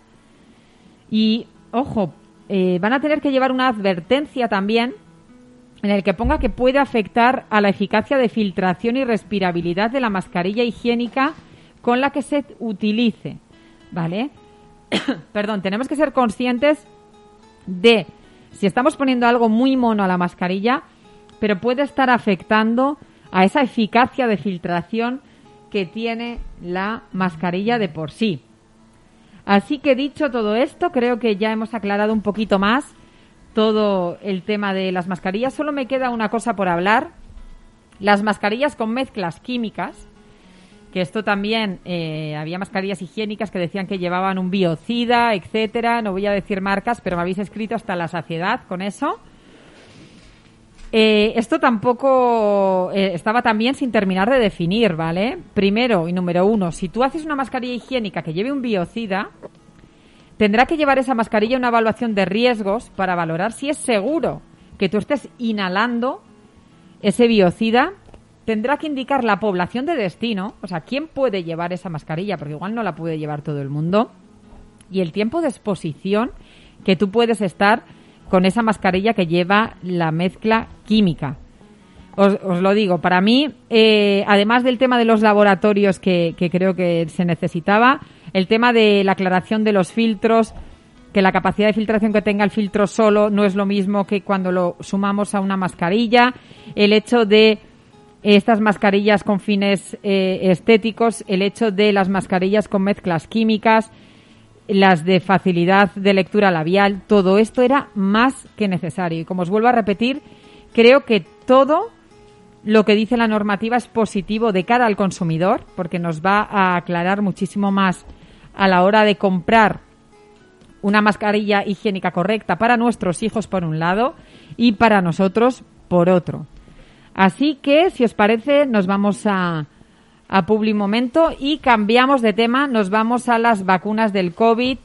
Y, ojo, eh, van a tener que llevar una advertencia también en el que ponga que puede afectar a la eficacia de filtración y respirabilidad de la mascarilla higiénica con la que se utilice. ¿Vale? Perdón, tenemos que ser conscientes de si estamos poniendo algo muy mono a la mascarilla, pero puede estar afectando a esa eficacia de filtración que tiene la mascarilla de por sí. Así que dicho todo esto, creo que ya hemos aclarado un poquito más todo el tema de las mascarillas. Solo me queda una cosa por hablar. Las mascarillas con mezclas químicas, que esto también eh, había mascarillas higiénicas que decían que llevaban un biocida, etcétera. No voy a decir marcas, pero me habéis escrito hasta la saciedad con eso. Eh, esto tampoco eh, estaba también sin terminar de definir, ¿vale? Primero y número uno, si tú haces una mascarilla higiénica que lleve un biocida, tendrá que llevar esa mascarilla una evaluación de riesgos para valorar si es seguro que tú estés inhalando ese biocida. Tendrá que indicar la población de destino, o sea, quién puede llevar esa mascarilla, porque igual no la puede llevar todo el mundo, y el tiempo de exposición que tú puedes estar con esa mascarilla que lleva la mezcla química. Os, lo digo, para mí, eh, además del tema de los laboratorios que, creo que se necesitaba, el tema de la aclaración de los filtros, que la capacidad de filtración que tenga el filtro solo no es lo mismo que cuando lo sumamos a una mascarilla, el hecho de estas mascarillas con fines eh, estéticos, el hecho de las mascarillas con mezclas químicas, las de facilidad de lectura labial, todo esto era más que necesario. Y como os vuelvo a repetir, creo que todo lo que dice la normativa es positivo de cara al consumidor, porque nos va a aclarar muchísimo más a la hora de comprar una mascarilla higiénica correcta para nuestros hijos por un lado y para nosotros por otro. Así que, si os parece, nos vamos a, a Publi Momento y cambiamos de tema, nos vamos a las vacunas del COVID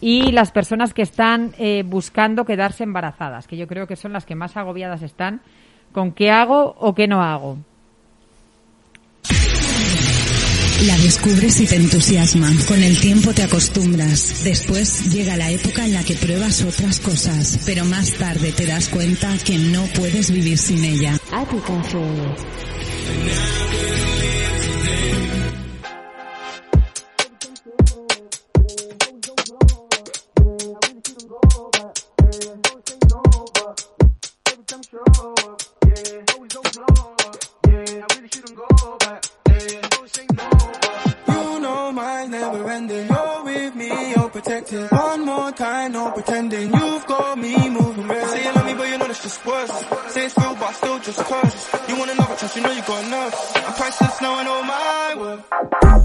y las personas que están eh, buscando quedarse embarazadas, que yo creo que son las que más agobiadas están con qué hago o qué no hago. La descubres y te entusiasma. Con el tiempo te acostumbras. Después llega la época en la que pruebas otras cosas, pero más tarde te das cuenta que no puedes vivir sin ella. One more time, no pretending you've got me moving red. Say you love me, but you know that's just words. Say it's real, but still just cause. You want another trust, you know you got enough. I'm priceless now, I know my worth.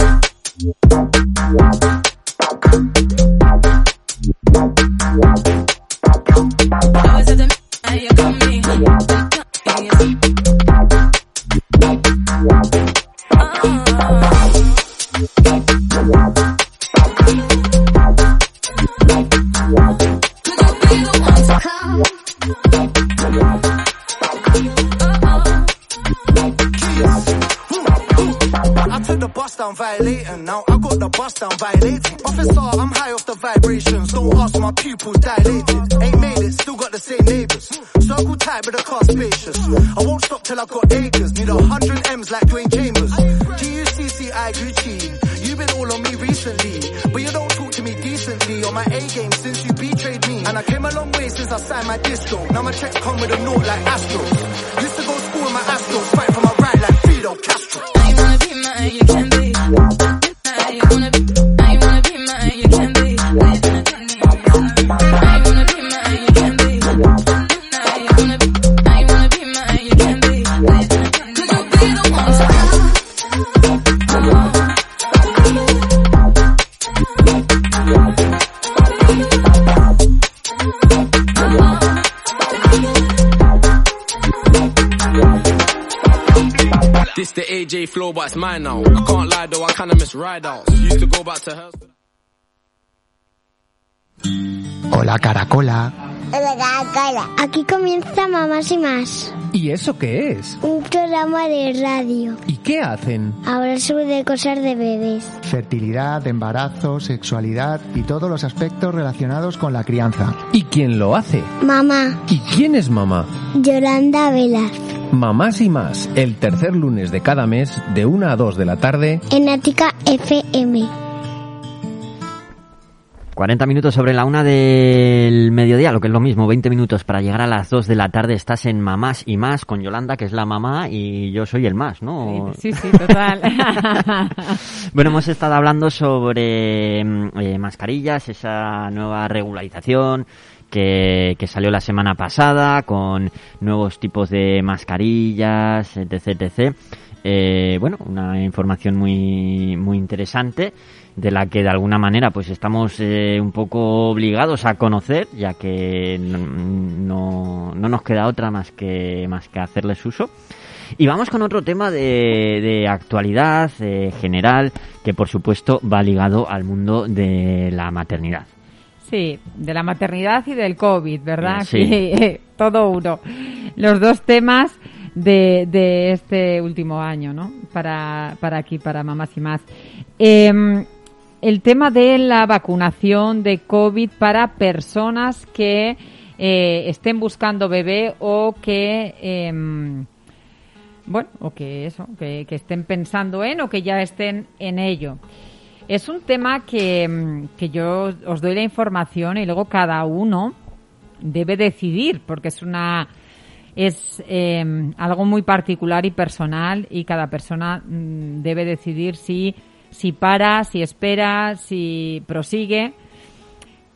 Note like Astro. Used to go school with my Astros. Flow, but it's mine now. I can't lie though, I kinda miss ride outs. Used to go back to her. Hola Caracola. Aquí comienza Mamás y Más, ¿Y eso qué es? un programa de radio. ¿Y qué hacen? Ahora sobre cosas de bebés. Fertilidad, embarazo, sexualidad y todos los aspectos relacionados con la crianza. ¿Y quién lo hace? Mamá, ¿Y quién es mamá? Yolanda Velas, Mamás y más, el tercer lunes de cada mes, de 1 a 2 de la tarde, en Ática FM. 40 minutos sobre la una del mediodía, lo que es lo mismo, 20 minutos para llegar a las 2 de la tarde. Estás en Mamás y Más con Yolanda, que es la mamá, y yo soy el más, ¿no? Sí, sí, total. Bueno, hemos estado hablando sobre mm, eh, mascarillas, esa nueva regularización que, que salió la semana pasada con nuevos tipos de mascarillas, etc. etc. Eh, bueno, una información muy, muy interesante de la que de alguna manera pues estamos eh, un poco obligados a conocer ya que no, no, no nos queda otra más que más que hacerles uso y vamos con otro tema de, de actualidad eh, general que por supuesto va ligado al mundo de la maternidad. Sí, de la maternidad y del COVID, ¿verdad? Sí. Aquí, todo uno. Los dos temas de, de este último año, ¿no? Para, para aquí, para mamás y más. Em, el tema de la vacunación de COVID para personas que eh, estén buscando bebé o que... em, bueno, o que eso, que, que estén pensando en o que ya estén en ello. Es un tema que, mm, que yo os doy la información y luego cada uno debe decidir, porque es una es eh, algo muy particular y personal y cada persona mm, debe decidir si si para, si espera, si prosigue.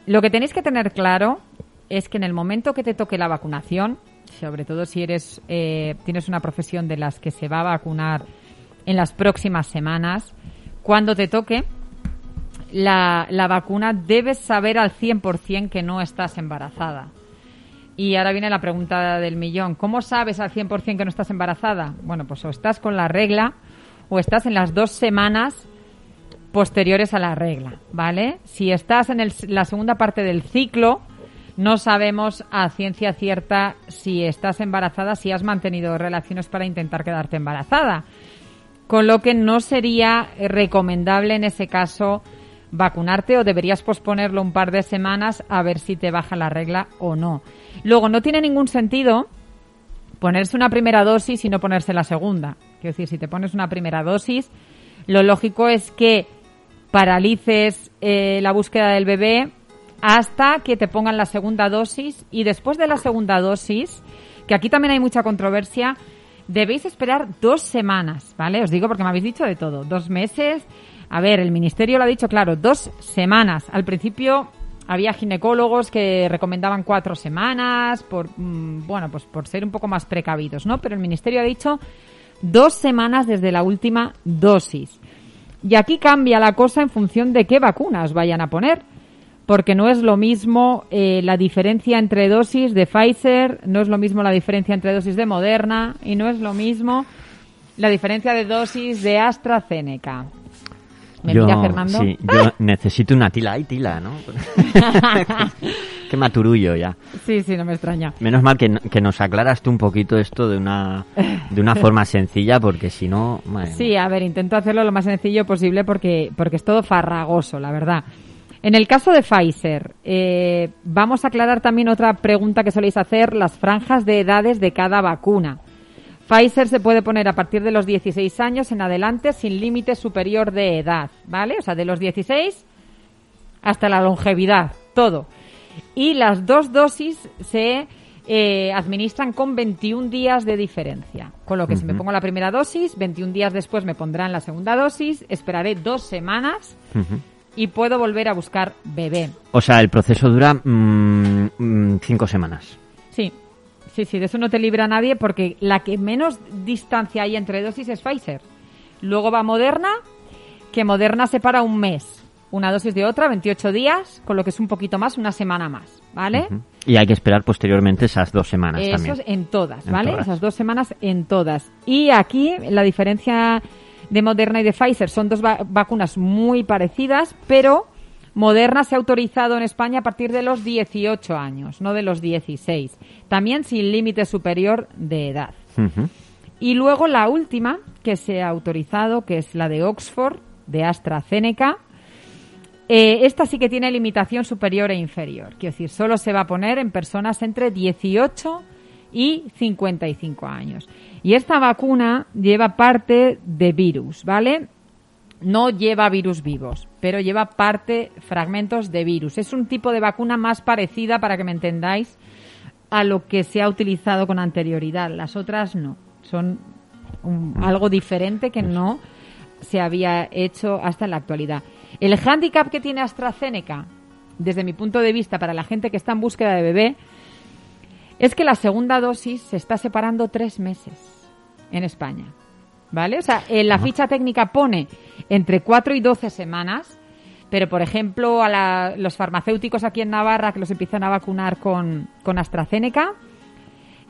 Lo que tenéis que tener claro es que en el momento que te toque la vacunación, sobre todo si eres eh, tienes una profesión de las que se va a vacunar en las próximas semanas, cuando te toque la, la vacuna debes saber al 100% que no estás embarazada. Y ahora viene la pregunta del millón. ¿Cómo sabes al 100% que no estás embarazada? Bueno, pues o estás con la regla o estás en las dos semanas posteriores a la regla, ¿vale? Si estás en el- la segunda parte del ciclo, no sabemos a ciencia cierta si estás embarazada, si has mantenido relaciones para intentar quedarte embarazada. Con lo que no sería eh, recomendable en ese caso vacunarte o deberías posponerlo un par de semanas a ver si te baja la regla o no. Luego, no tiene ningún sentido ponerse una primera dosis y no ponerse la segunda. Quiero decir, si te pones una primera dosis, lo lógico es que paralices eh, la búsqueda del bebé hasta que te pongan la segunda dosis y después de la segunda dosis, que aquí también hay mucha controversia, debéis esperar dos semanas, ¿vale? Os digo porque me habéis dicho de todo. Dos meses. A ver, el ministerio lo ha dicho claro, dos semanas. Al principio había ginecólogos que recomendaban cuatro semanas por, mm, bueno, pues por ser un poco más precavidos, ¿no? Pero el ministerio ha dicho dos semanas desde la última dosis. Y aquí cambia la cosa en función de qué vacunas vayan a poner. Porque no es lo mismo eh, la diferencia entre dosis de Pfizer, no es lo mismo la diferencia entre dosis de Moderna y no es lo mismo la diferencia de dosis de AstraZeneca. ¿Me yo, mira Fernando? Sí, yo necesito una tila. Hay tila, ¿no? Qué maturullo ya. sí, sí, no me extraña. Menos mal que, que nos aclaras tú un poquito esto de una, de una forma sencilla, porque si no... Sí, a ver, intento hacerlo lo más sencillo posible porque, porque es todo farragoso, la verdad. En el caso de Pfizer, eh, vamos a aclarar también otra pregunta que soléis hacer, las franjas de edades de cada vacuna. Pfizer se puede poner a partir de los 16 años en adelante sin límite superior de edad, ¿vale? O sea, de los 16 hasta la longevidad, todo. Y las dos dosis se eh, administran con 21 días de diferencia. Con lo que si me pongo la primera dosis, 21 días después me pondrán la segunda dosis, esperaré dos semanas y puedo volver a buscar bebé. O sea, el proceso dura mm, mm, cinco semanas. Sí, sí, sí, de eso no te libra nadie porque la que menos distancia hay entre dosis es Pfizer. Luego va Moderna que Moderna separa un mes. Una dosis de otra, 28 días, con lo que es un poquito más, una semana más, ¿vale? Y hay que esperar posteriormente esas dos semanas Eso también. en todas, En ¿vale? todas. Esas dos semanas en todas. Y aquí la diferencia de Moderna y de Pfizer son dos va- vacunas muy parecidas, pero Moderna se ha autorizado en España a partir de los 18 años, no de los 16. También sin límite superior de edad. Y luego la última que se ha autorizado, que es la de Oxford, de AstraZeneca. Eh, esta sí que tiene limitación superior e inferior. Quiero decir, solo se va a poner en personas entre 18 y 55 años. Y esta vacuna lleva parte de virus, ¿vale? No lleva virus vivos, pero lleva parte, fragmentos de virus. Es un tipo de vacuna más parecida, para que me entendáis, a lo que se ha utilizado con anterioridad. Las otras no. Son algo diferente que no se había hecho hasta la actualidad. El hándicap que tiene AstraZeneca, desde mi punto de vista, para la gente que está en búsqueda de bebé, es que la segunda dosis se está separando tres meses en España. ¿Vale? O sea, en la ficha técnica pone entre 4 y 12 semanas, pero por ejemplo, a la- los farmacéuticos aquí en Navarra que los empiezan a vacunar con, con AstraZeneca,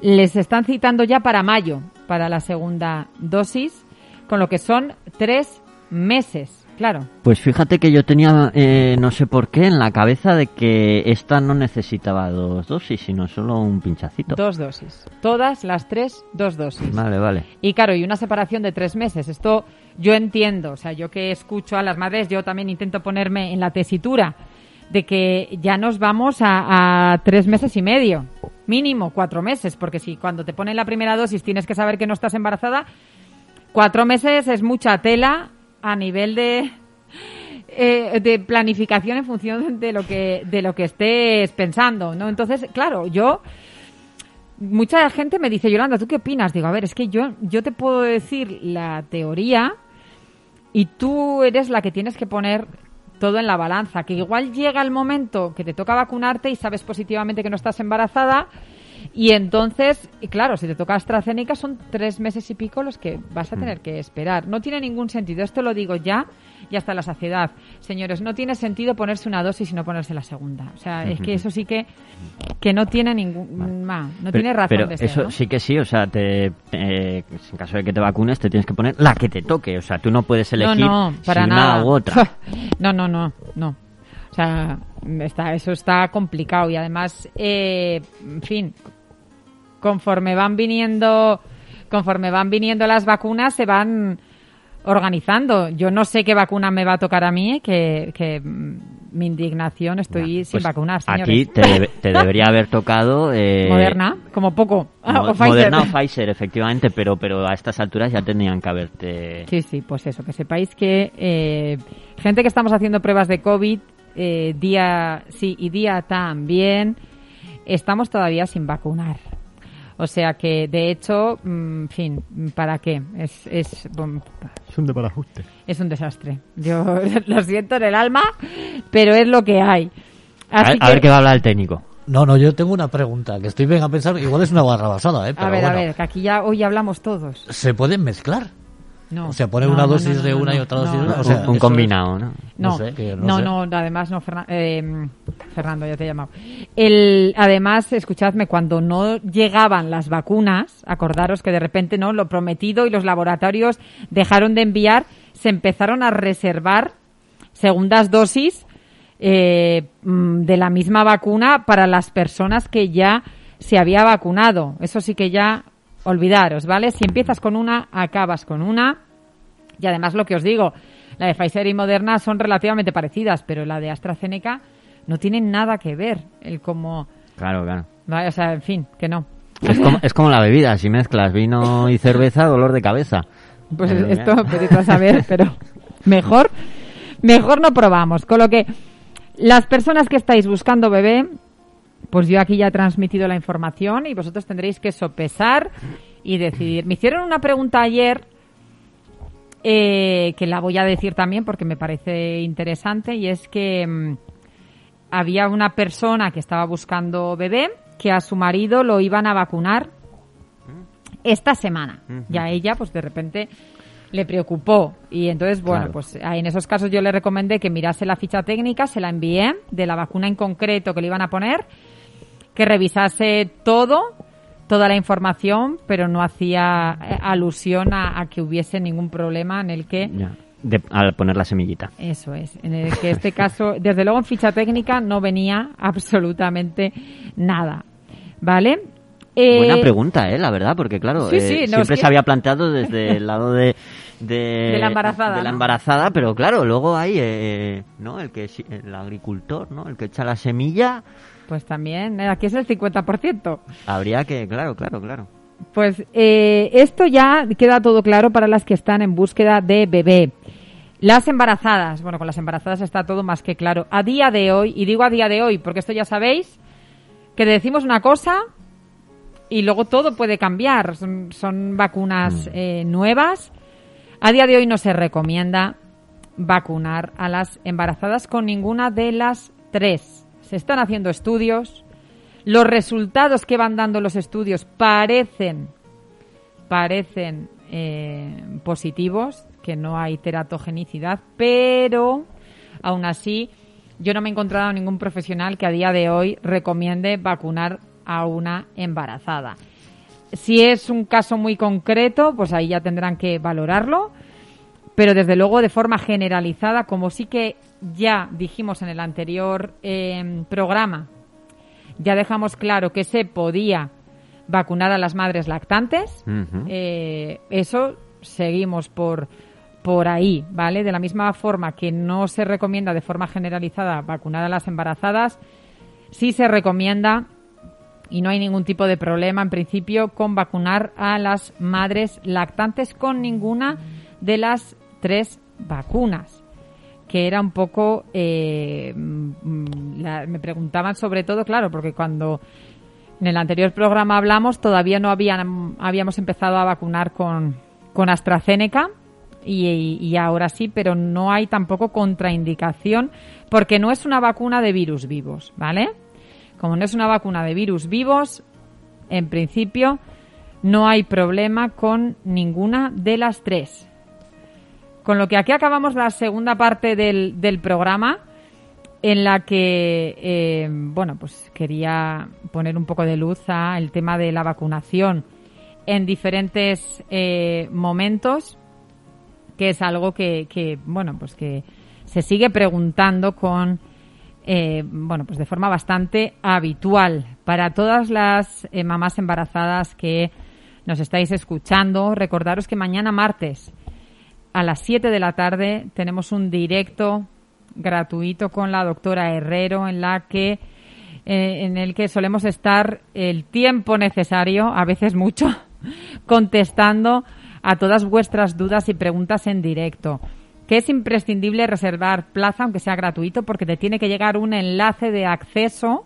les están citando ya para mayo, para la segunda dosis, con lo que son tres meses, claro. Pues fíjate que yo tenía, eh, no sé por qué, en la cabeza de que esta no necesitaba dos dosis, sino solo un pinchacito. Dos dosis. Todas las tres, dos dosis. Vale, vale. Y claro, y una separación de tres meses. Esto yo entiendo, o sea, yo que escucho a las madres, yo también intento ponerme en la tesitura de que ya nos vamos a, a tres meses y medio, mínimo cuatro meses, porque si cuando te ponen la primera dosis tienes que saber que no estás embarazada, cuatro meses es mucha tela a nivel de eh, de planificación en función de lo que de lo que estés pensando, ¿no? Entonces, claro, yo mucha gente me dice, Yolanda, ¿tú qué opinas? Digo, a ver, es que yo, yo te puedo decir la teoría y tú eres la que tienes que poner todo en la balanza. Que igual llega el momento que te toca vacunarte y sabes positivamente que no estás embarazada y entonces, y claro, si te toca AstraZeneca son tres meses y pico los que vas a tener que esperar. No tiene ningún sentido. Esto lo digo ya y hasta la saciedad. Señores, no tiene sentido ponerse una dosis y no ponerse la segunda. O sea, es que eso sí que, que no tiene ningún... ma, no Pero- tiene razón pero de ser, eso ¿no? sí que sí, o sea, te, eh, en caso de que te vacunes, te tienes que poner la que te toque. O sea, tú no puedes elegir no, no, para si nada. una u otra. No, no, no, no. O sea, está, eso está complicado y además, eh, en fin, conforme van viniendo, conforme van viniendo las vacunas, se van organizando. Yo no sé qué vacuna me va a tocar a mí, que, que mm, mi indignación estoy sin Pues vacunar, Aquí te, te debería haber tocado... eh, Moderna, como poco. Ah, Mo- o Pfizer. Moderna o Pfizer, efectivamente, pero, pero a estas alturas ya tenían que haberte... Sí, sí, pues eso, que sepáis que eh, gente que estamos haciendo pruebas de COVID eh, día sí y día también, estamos todavía sin vacunar. O sea que, de hecho, mm, en fin, ¿para qué? Es, es, bom, Es un desbarajuste. es un desastre. Yo lo siento en el alma, pero es lo que hay. A, Así a que, ver qué va a hablar el técnico. No, no, yo tengo una pregunta, que estoy bien a pensar, igual es una barra basada, ¿eh? Pero a ver, bueno, a ver, que aquí ya hoy hablamos todos. ¿Se pueden mezclar? No. O sea, poner No, una dosis no, de no, una y otra dosis no, de no. O sea, un, combinado, ¿no? No, No sé, que no no, sé. no, además no, Fernan- eh, Fernando, ya te he llamado. El, además, escuchadme, cuando no llegaban las vacunas, acordaros que de repente no lo prometido y los laboratorios dejaron de enviar, se empezaron a reservar segundas dosis eh, mm, de la misma vacuna para las personas que ya se había vacunado. Eso sí que ya olvidaros, ¿vale? Si empiezas con una, acabas con una. Y además lo que os digo, la de Pfizer y Moderna son relativamente parecidas, pero la de AstraZeneca no tiene nada que ver el cómo... Claro, claro. ¿vale? O sea, en fin, que no. Es como, es como la bebida, si mezclas vino y cerveza, dolor de cabeza. Pues esto podéis a saber, pero mejor, mejor no probamos. Con lo que las personas que estáis buscando bebé, pues yo aquí ya he transmitido la información y vosotros tendréis que sopesar y decidir. Me hicieron una pregunta ayer eh, que la voy a decir también porque me parece interesante y es que mm, había una persona que estaba buscando bebé que a su marido lo iban a vacunar esta semana. Y a ella, pues de repente le preocupó. Y entonces, bueno, Claro. pues en esos casos yo le recomendé que mirase la ficha técnica, se la envié de la vacuna en concreto que le iban a poner, que revisase todo, toda la información, pero no hacía eh, alusión a, a que hubiese ningún problema en el que Ya, de- al poner la semillita. eso es, en el que este caso, desde luego en ficha técnica no venía absolutamente nada. ¿Vale? Eh, Buena pregunta, ¿eh? La verdad, porque claro, Sí, eh, no, siempre es que- se había planteado desde el lado de... De, De la embarazada, de la ¿no? embarazada, pero claro, luego hay, eh, ¿no? El que el agricultor, ¿no? El que echa la semilla, Pues también, eh, aquí es el 50%. habría que, claro, claro, claro. Pues eh, esto ya queda todo claro para las que están en búsqueda de bebé. Las embarazadas, bueno, con las embarazadas está todo más que claro. A día de hoy, y digo a día de hoy porque esto ya sabéis, que decimos una cosa y luego todo puede cambiar. Son, son vacunas eh, nuevas. A día de hoy no se recomienda vacunar a las embarazadas con ninguna de las tres. Se están haciendo estudios. Los resultados que van dando los estudios parecen, parecen eh, positivos, que no hay teratogenicidad, pero aún así yo no me he encontrado ningún profesional que a día de hoy recomiende vacunar a una embarazada. Si es un caso muy concreto, pues ahí ya tendrán que valorarlo, pero desde luego de forma generalizada, como sí que ya dijimos en el anterior eh, programa, ya dejamos claro que se podía vacunar a las madres lactantes. Eh, eso seguimos por, por ahí, ¿vale? De la misma forma que no se recomienda de forma generalizada vacunar a las embarazadas, sí se recomienda y no hay ningún tipo de problema en principio con vacunar a las madres lactantes con ninguna de las tres vacunas que era un poco eh, mm, me preguntaban sobre todo claro porque cuando en el anterior programa hablamos todavía no habían habíamos empezado a vacunar con con AstraZeneca y ahora sí pero no hay tampoco contraindicación porque no es una vacuna de virus vivos vale como no es una vacuna de virus vivos, en principio no hay problema con ninguna de las tres. Con lo que aquí acabamos la segunda parte del, del programa, en la que, eh, bueno, pues quería poner un poco de luz al tema de la vacunación en diferentes eh, momentos, que es algo que, bueno, pues que se sigue preguntando con eh, bueno, pues de forma bastante habitual para todas las mamás embarazadas que nos estáis escuchando. Recordaros que mañana martes a las 7 de la tarde tenemos un directo gratuito con la doctora Herrero en la que eh, en el que solemos estar el tiempo necesario, a veces mucho, contestando a todas vuestras dudas y preguntas en directo. Que es imprescindible reservar plaza, aunque sea gratuito, porque te tiene que llegar un enlace de acceso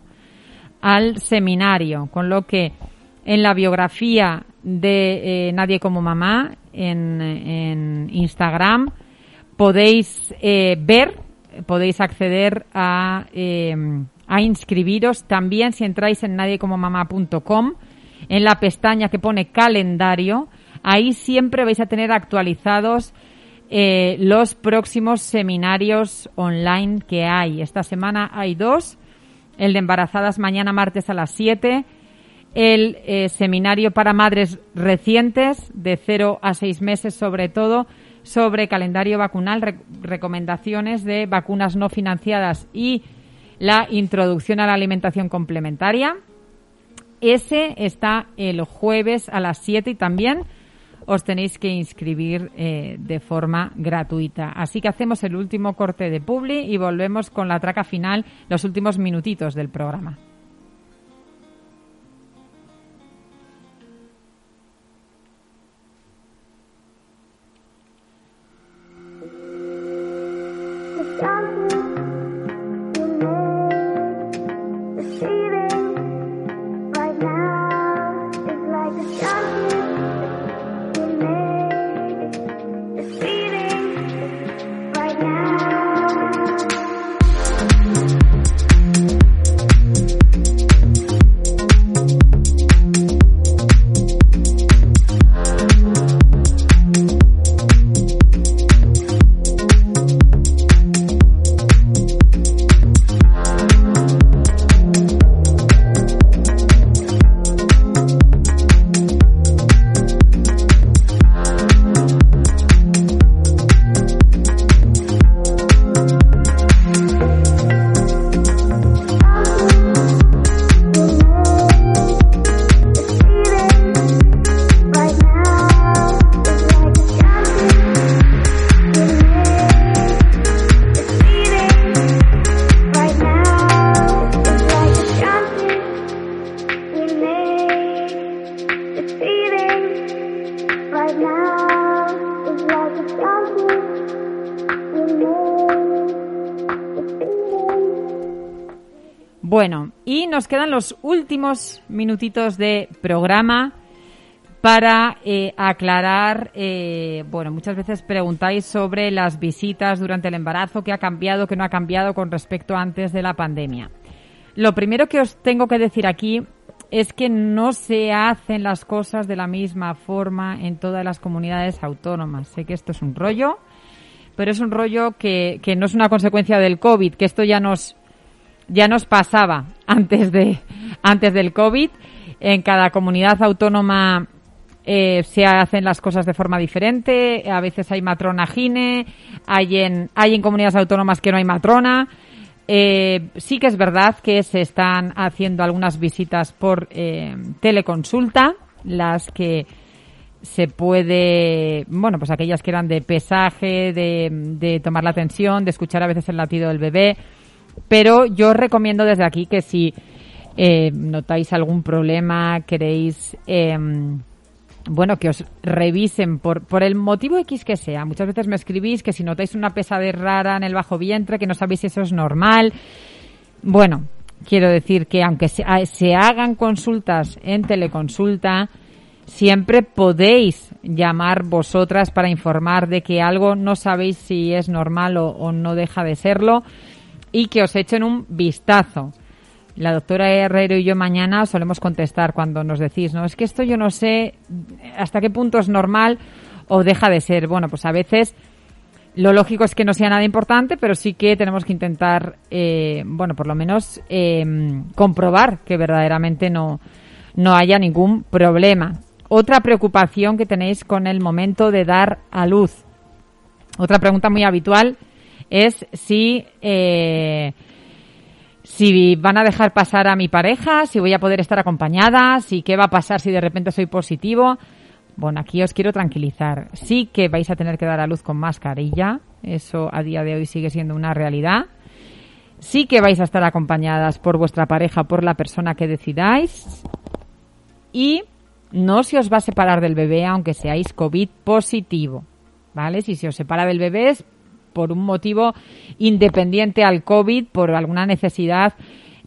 al seminario, con lo que en la biografía de eh, Nadie como Mamá en, Instagram podéis eh, ver, podéis acceder a, eh, a inscribiros también si entráis en nadiecomomamá.com en la pestaña que pone calendario, ahí siempre vais a tener actualizados eh, los próximos seminarios online que hay. Esta semana hay dos. El de embarazadas mañana martes a las 7. El eh, seminario para madres recientes de 0 a 6 meses sobre todo sobre calendario vacunal, rec- recomendaciones de vacunas no financiadas y la introducción a la alimentación complementaria. Ese está el jueves a las 7 y también os tenéis que inscribir eh, de forma gratuita. Así que hacemos el último corte de Publi y volvemos con la traca final, los últimos minutitos del programa. Los últimos minutitos de programa para eh, aclarar, eh, bueno, muchas veces preguntáis sobre las visitas durante el embarazo, qué ha cambiado, qué no ha cambiado con respecto a antes de la pandemia. Lo primero que os tengo que decir aquí es que no se hacen las cosas de la misma forma en todas las comunidades autónomas. Sé que esto es un rollo, pero es un rollo que, que no es una consecuencia del COVID, que esto ya nos ya nos pasaba antes de antes del COVID. En cada comunidad autónoma eh, se hacen las cosas de forma diferente. A veces hay matrona gine, hay en hay en comunidades autónomas que no hay matrona. Eh, sí que es verdad que se están haciendo algunas visitas por eh, teleconsulta, las que se puede, bueno, pues aquellas que eran de pesaje, de, de tomar la tensión, de escuchar a veces el latido del bebé pero yo recomiendo desde aquí que si eh, notáis algún problema, queréis, eh, bueno, que os revisen por, por el motivo X que sea. Muchas veces me escribís que si notáis una pesadez rara en el bajo vientre, que no sabéis si eso es normal. Bueno, quiero decir que aunque se, se hagan consultas en teleconsulta, siempre podéis llamar vosotras para informar de que algo no sabéis si es normal o no deja de serlo y que os echen un vistazo. La doctora Herrero y yo mañana solemos contestar cuando nos decís, no, es que esto yo no sé hasta qué punto es normal o deja de ser. Bueno, pues a veces lo lógico es que no sea nada importante, pero sí que tenemos que intentar, eh, bueno, por lo menos eh, comprobar que verdaderamente no, no haya ningún problema. Otra preocupación que tenéis con el momento de dar a luz. Otra pregunta muy habitual es si eh, si van a dejar pasar a mi pareja, si voy a poder estar acompañada, si qué va a pasar si de repente soy positivo. Bueno, aquí os quiero tranquilizar. Sí que vais a tener que dar a luz con mascarilla. Eso a día de hoy sigue siendo una realidad. Sí que vais a estar acompañadas por vuestra pareja, por la persona que decidáis. Y no se os va a separar del bebé aunque seáis COVID positivo. ¿Vale? Si se os separa del bebé es por un motivo independiente al COVID, por alguna necesidad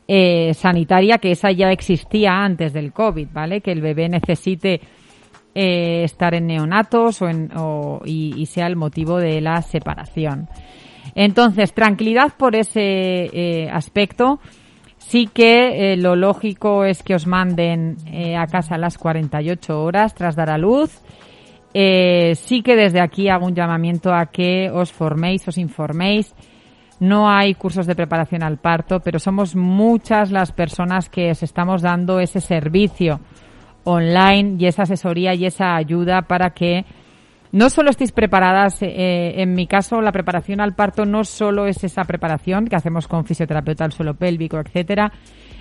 eh, sanitaria que esa ya existía antes del COVID, ¿vale? Que el bebé necesite eh, estar en neonatos o en, o, y, sea el motivo de la separación. Entonces, tranquilidad por ese eh, aspecto. Sí que eh, lo lógico es que os manden eh, a casa a las 48 horas tras dar a luz. Eh, sí que desde aquí hago un llamamiento a que os forméis, os informéis. No hay cursos de preparación al parto, pero somos muchas las personas que os estamos dando ese servicio online y esa asesoría y esa ayuda para que no solo estéis preparadas, eh, en mi caso la preparación al parto no solo es esa preparación que hacemos con fisioterapeuta al suelo pélvico, etcétera,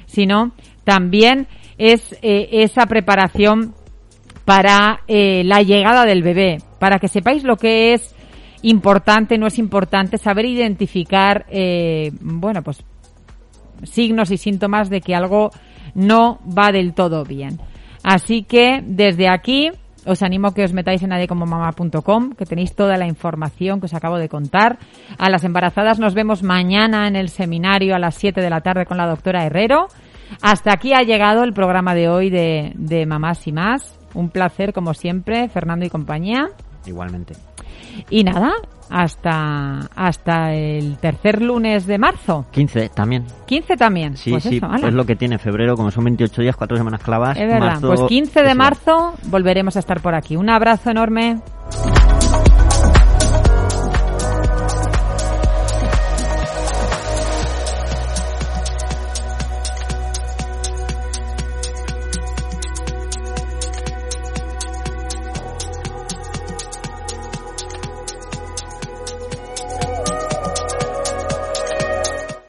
sino también es eh, esa preparación para eh, la llegada del bebé, para que sepáis lo que es importante, no es importante, saber identificar, eh, bueno, pues signos y síntomas de que algo no va del todo bien. Así que desde aquí os animo a que os metáis en nadecomomama.com, que tenéis toda la información que os acabo de contar. A las embarazadas nos vemos mañana en el seminario a las 7 de la tarde con la doctora Herrero. Hasta aquí ha llegado el programa de hoy de, de Mamás y Más. Un placer, como siempre, Fernando y compañía. Igualmente. Y nada, hasta hasta el tercer lunes de marzo. 15 también. 15 también. Sí, pues sí, eso, es lo que tiene febrero, como son 28 días, 4 semanas clavas. Es verdad. marzo pues 15 de marzo volveremos a estar por aquí. Un abrazo enorme.